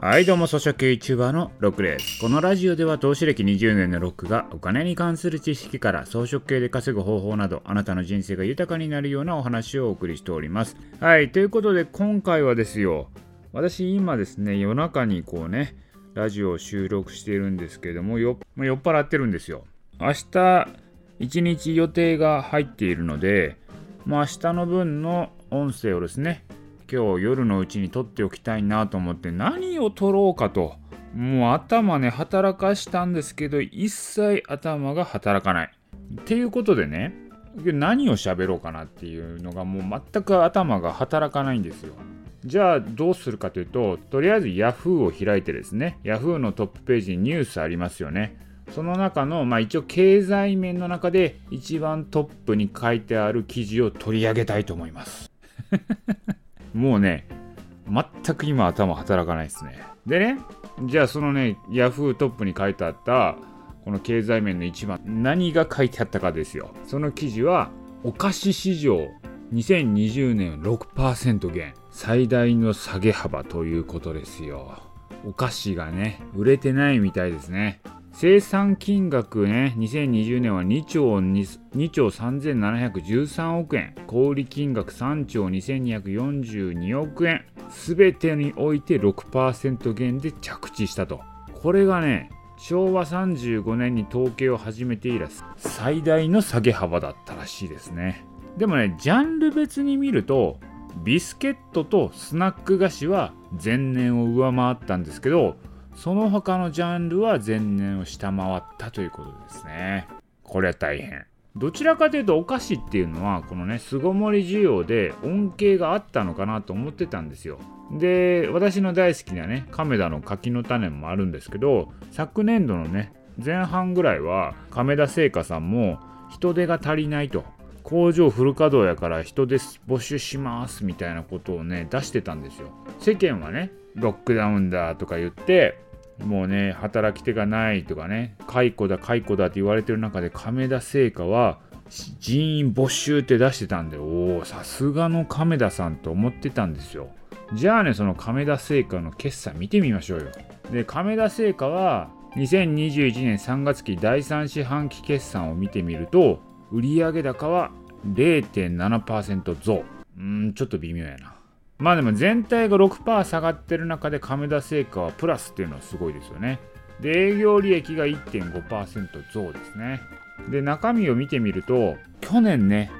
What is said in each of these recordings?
はいどうも、草食 YouTuber のロックです。このラジオでは投資歴20年のロックがお金に関する知識から草食系で稼ぐ方法などあなたの人生が豊かになるようなお話をお送りしております。はい、ということで今回はですよ、私今ですね、夜中にこうね、ラジオを収録しているんですけども、酔っ払ってるんですよ。明日、一日予定が入っているので、まあ、明日の分の音声をですね、今日夜のうちに撮っておきたいなと思って何を撮ろうかともう頭ね働かしたんですけど一切頭が働かない。っていうことでね何を喋ろうかなっていうのがもう全く頭が働かないんですよ。じゃあどうするかというととりあえず Yahoo を開いてですね Yahoo のトップページにニュースありますよね。その中の、まあ、一応経済面の中で一番トップに書いてある記事を取り上げたいと思います。もうね、全く今頭働かないですね。でね、じゃあそのね、ヤフートップに書いてあった、この経済面の一番、何が書いてあったかですよ。その記事は、お菓子市場2020年6%減、最大の下げ幅ということですよ。お菓子がね、売れてないみたいですね。生産金額ね、2020年は2兆 ,2 兆3713億円、小売金額3兆2242億円、すべてにおいて6%減で着地したと。これがね、昭和35年に統計を始めて以来、最大の下げ幅だったらしいですね。でもね、ジャンル別に見ると、ビスケットとスナック菓子は前年を上回ったんですけど、その他のジャンルは前年を下回ったということですね。これは大変。どちらかというとお菓子っていうのはこのね巣ごもり需要で恩恵があったのかなと思ってたんですよ。で私の大好きなね亀田の柿の種もあるんですけど昨年度のね前半ぐらいは亀田製菓さんも人手が足りないと工場フル稼働やから人手募集しますみたいなことをね出してたんですよ。世間はねロックダウンだとか言ってもうね、働き手がないとかね、解雇だ、解雇だって言われてる中で、亀田製菓は人員募集って出してたんで、おお、さすがの亀田さんと思ってたんですよ。じゃあね、その亀田製菓の決算見てみましょうよ。で、亀田製菓は、2021年3月期第3四半期決算を見てみると、売上高は0.7%増。うん、ちょっと微妙やな。まあでも全体が6%下がってる中で亀田製菓はプラスっていうのはすごいですよね。で、営業利益が1.5%増ですね。で、中身を見てみると、去年ね、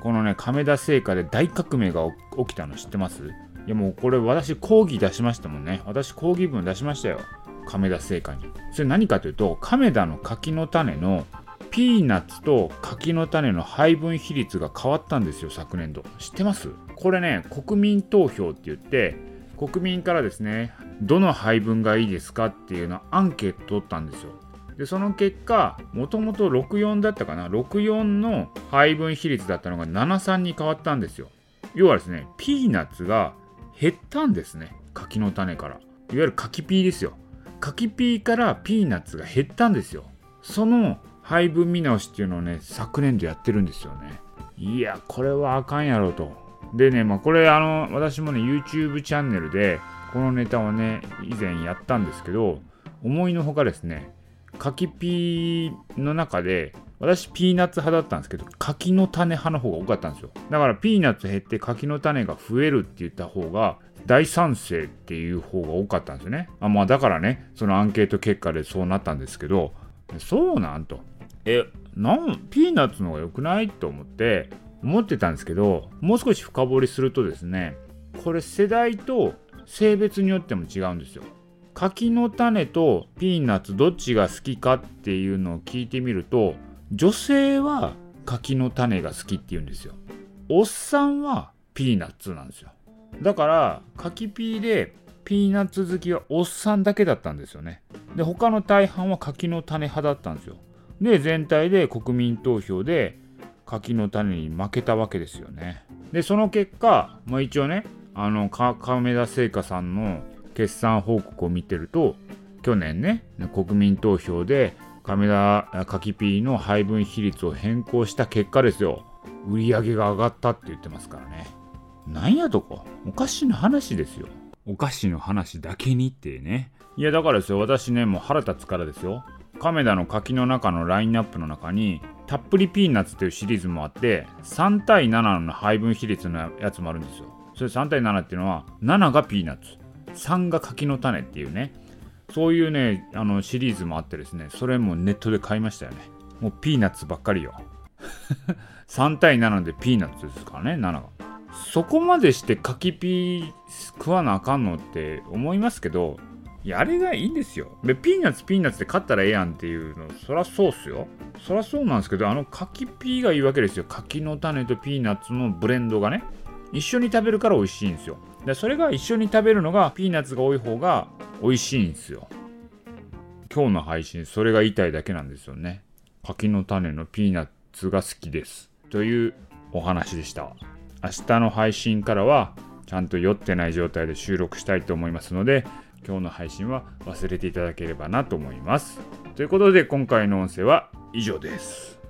このね、亀田製菓で大革命が起きたの知ってます？いやもうこれ私講義出しましたもんね。私講義文出しましたよ。亀田製菓に。それ何かというと、亀田の柿の種のピーナッツと柿の種の配分比率が変わったんですよ、昨年度。知ってます？これね、国民投票って言って、国民からですね、どの配分がいいですかっていうのアンケート取ったんですよ。で、その結果、もともと64だったかな、64の配分比率だったのが73に変わったんですよ。要はですね、ピーナッツが減ったんですね、柿の種から。いわゆる柿ピーですよ。柿ピーからピーナッツが減ったんですよ。その配分見直しっていうのをね、昨年度やってるんですよね。いや、これはあかんやろと。でね、まあ、これ、あの、私もね、YouTube チャンネルで、このネタをね、以前やったんですけど、思いのほかですね、柿ピーの中で、私ピーナッツ派だったんですけど、柿の種派の方が多かったんですよ。だからピーナッツ減って柿の種が増えるって言った方が、大賛成っていう方が多かったんですよね。あまあだからね、そのアンケート結果でそうなったんですけど、そうなんと。え、なんピーナッツの方が良くない？と思って思ってたんですけど、もう少し深掘りするとですね、これ世代と性別によっても違うんですよ。柿の種とピーナッツどっちが好きかっていうのを聞いてみると、女性は柿の種が好きって言うんですよ。おっさんはピーナッツなんですよ。だから、柿ピーでピーナッツ好きはおっさんだけだったんですよね。で、他の大半は柿の種派だったんですよ。で全体で国民投票で柿の種に負けたわけですよね。でその結果、まあ、一応ねあの亀田製菓さんの決算報告を見てると去年ね国民投票で亀田柿ピーの配分比率を変更した結果ですよ。売り上げが上がったって言ってますからね。なんやとかおかしな話ですよ。お菓子の話だけにってね。いやだからですよ。私ねもう腹立つからですよ。亀田の柿の中のラインナップの中にたっぷりピーナッツっていうシリーズもあって3対7の配分比率のやつもあるんですよ。それ3対7っていうのは7がピーナッツ。3が柿の種っていうね。そういうねあのシリーズもあってですねそれもネットで買いましたよね。もうピーナッツばっかりよ。3対7でピーナッツですからね7が。そこまでして柿ピー食わなあかんのって思いますけどやあれがいいんですよ。でピーナッツピーナッツで買ったらええやんっていうの。そらそうっすよ。そらそうなんですけどあの柿ピーがいいわけですよ。柿の種とピーナッツのブレンドがね。一緒に食べるから美味しいんですよ。でそれが一緒に食べるのがピーナッツが多い方が美味しいんですよ。今日の配信それが言いたいだけなんですよね。柿の種のピーナッツが好きです。というお話でした。明日の配信からはちゃんと酔ってない状態で収録したいと思いますので今日の配信は忘れていただければなと思います。ということで今回の音声は以上です。